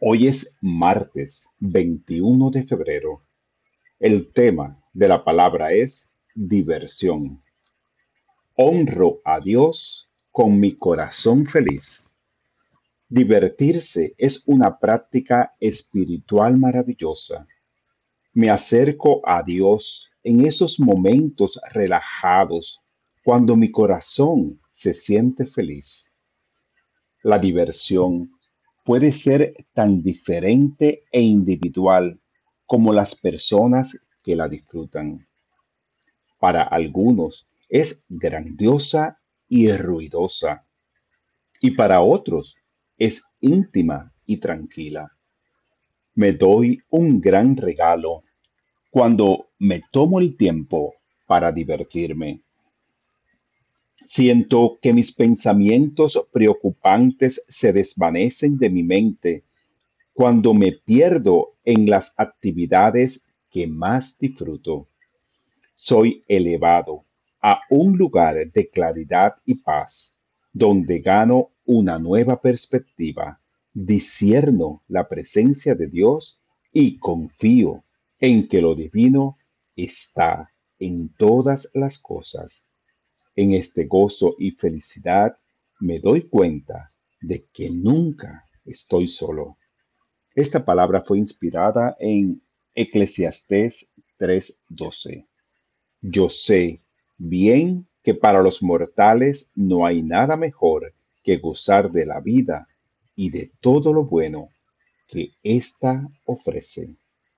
Hoy es martes 21 de febrero. El tema de la palabra es diversión. Honro a Dios con mi corazón feliz. Divertirse es una práctica espiritual maravillosa. Me acerco a Dios en esos momentos relajados cuando mi corazón se siente feliz. La diversión puede ser tan diferente e individual como las personas que la disfrutan. Para algunos es grandiosa y ruidosa, y para otros es íntima y tranquila. Me doy un gran regalo cuando me tomo el tiempo para divertirme. Siento que mis pensamientos preocupantes se desvanecen de mi mente cuando me pierdo en las actividades que más disfruto. Soy elevado a un lugar de claridad y paz, donde gano una nueva perspectiva, discierno la presencia de Dios y confío en que lo divino está en todas las cosas. En este gozo y felicidad me doy cuenta de que nunca estoy solo. Esta palabra fue inspirada en Eclesiastés 3:12. Yo sé bien que para los mortales no hay nada mejor que gozar de la vida y de todo lo bueno que ésta ofrece.